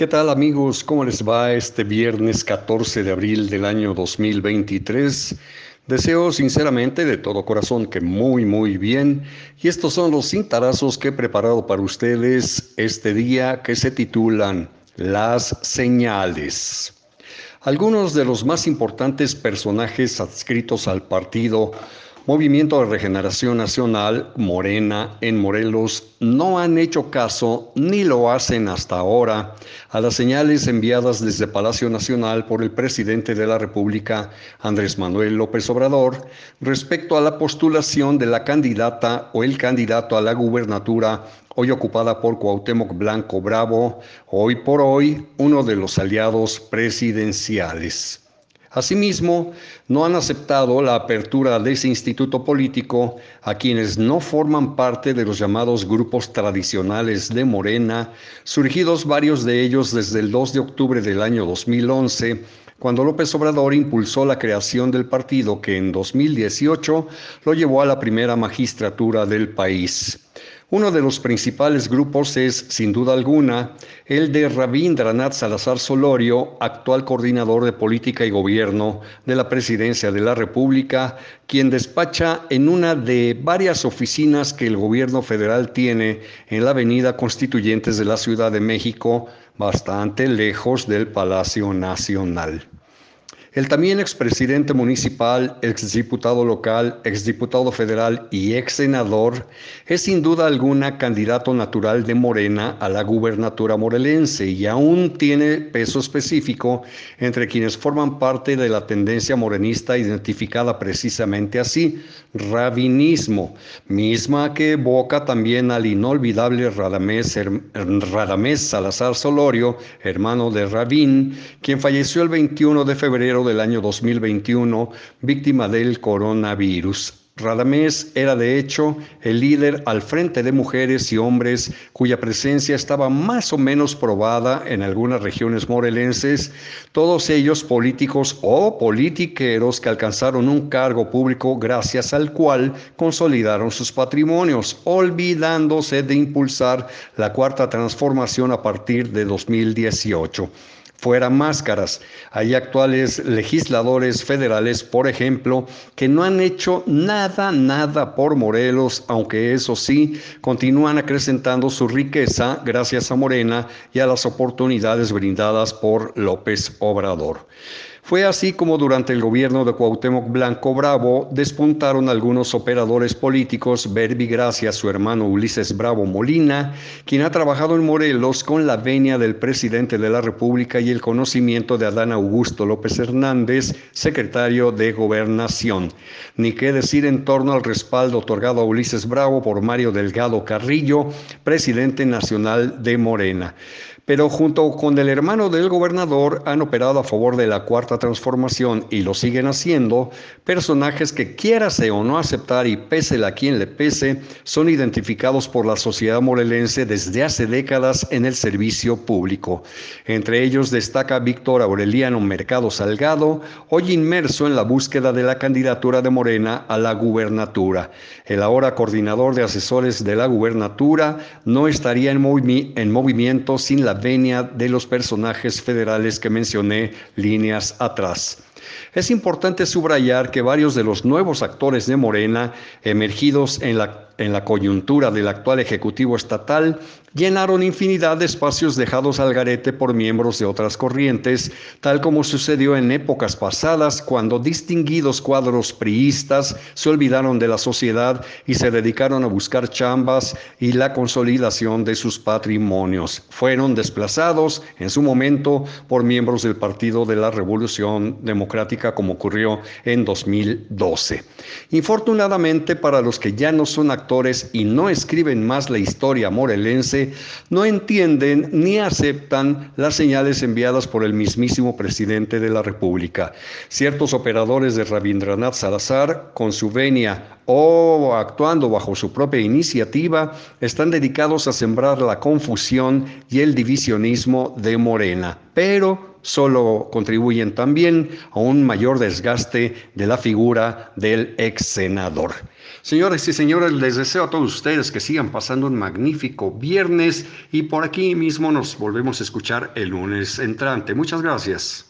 ¿Qué tal amigos? ¿Cómo les va este viernes 14 de abril del año 2023? Deseo sinceramente de todo corazón que muy muy bien y estos son los cintarazos que he preparado para ustedes este día que se titulan Las señales. Algunos de los más importantes personajes adscritos al partido Movimiento de Regeneración Nacional, Morena, en Morelos, no han hecho caso ni lo hacen hasta ahora a las señales enviadas desde Palacio Nacional por el presidente de la República, Andrés Manuel López Obrador, respecto a la postulación de la candidata o el candidato a la gubernatura hoy ocupada por Cuauhtémoc Blanco Bravo, hoy por hoy uno de los aliados presidenciales. Asimismo, no han aceptado la apertura de ese instituto político a quienes no forman parte de los llamados grupos tradicionales de Morena, surgidos varios de ellos desde el 2 de octubre del año 2011, cuando López Obrador impulsó la creación del partido que en 2018 lo llevó a la primera magistratura del país. Uno de los principales grupos es, sin duda alguna, el de Rabindranath Salazar Solorio, actual coordinador de política y gobierno de la Presidencia de la República, quien despacha en una de varias oficinas que el gobierno federal tiene en la avenida Constituyentes de la Ciudad de México, bastante lejos del Palacio Nacional. El también expresidente municipal, exdiputado local, exdiputado federal y ex senador es sin duda alguna candidato natural de Morena a la gubernatura morelense y aún tiene peso específico entre quienes forman parte de la tendencia morenista identificada precisamente así, rabinismo, misma que evoca también al inolvidable Radamés, Radamés Salazar Solorio, hermano de Rabín, quien falleció el 21 de febrero del año 2021, víctima del coronavirus. Radamés era de hecho el líder al frente de mujeres y hombres cuya presencia estaba más o menos probada en algunas regiones morelenses, todos ellos políticos o politiqueros que alcanzaron un cargo público gracias al cual consolidaron sus patrimonios, olvidándose de impulsar la cuarta transformación a partir de 2018 fuera máscaras. Hay actuales legisladores federales, por ejemplo, que no han hecho nada, nada por Morelos, aunque eso sí, continúan acrecentando su riqueza gracias a Morena y a las oportunidades brindadas por López Obrador. Fue así como durante el gobierno de Cuauhtémoc Blanco Bravo despuntaron algunos operadores políticos, Verbi gracias su hermano Ulises Bravo Molina, quien ha trabajado en Morelos con la venia del presidente de la República y el conocimiento de Adán Augusto López Hernández, secretario de Gobernación. Ni qué decir en torno al respaldo otorgado a Ulises Bravo por Mario Delgado Carrillo, presidente nacional de Morena pero junto con el hermano del gobernador han operado a favor de la cuarta transformación y lo siguen haciendo, personajes que quiérase o no aceptar y pese a quien le pese, son identificados por la sociedad morelense desde hace décadas en el servicio público. Entre ellos destaca Víctor Aureliano Mercado Salgado, hoy inmerso en la búsqueda de la candidatura de Morena a la gubernatura. El ahora coordinador de asesores de la gubernatura no estaría en, en movimiento sin la venia de los personajes federales que mencioné líneas atrás. Es importante subrayar que varios de los nuevos actores de Morena, emergidos en la en la coyuntura del actual Ejecutivo Estatal, llenaron infinidad de espacios dejados al garete por miembros de otras corrientes, tal como sucedió en épocas pasadas cuando distinguidos cuadros priistas se olvidaron de la sociedad y se dedicaron a buscar chambas y la consolidación de sus patrimonios. Fueron desplazados en su momento por miembros del Partido de la Revolución Democrática como ocurrió en 2012. Infortunadamente para los que ya no son y no escriben más la historia morelense, no entienden ni aceptan las señales enviadas por el mismísimo presidente de la República. Ciertos operadores de Rabindranath Salazar, con su venia o actuando bajo su propia iniciativa, están dedicados a sembrar la confusión y el divisionismo de Morena. Pero solo contribuyen también a un mayor desgaste de la figura del ex senador. Señores y señores, les deseo a todos ustedes que sigan pasando un magnífico viernes y por aquí mismo nos volvemos a escuchar el lunes entrante. Muchas gracias.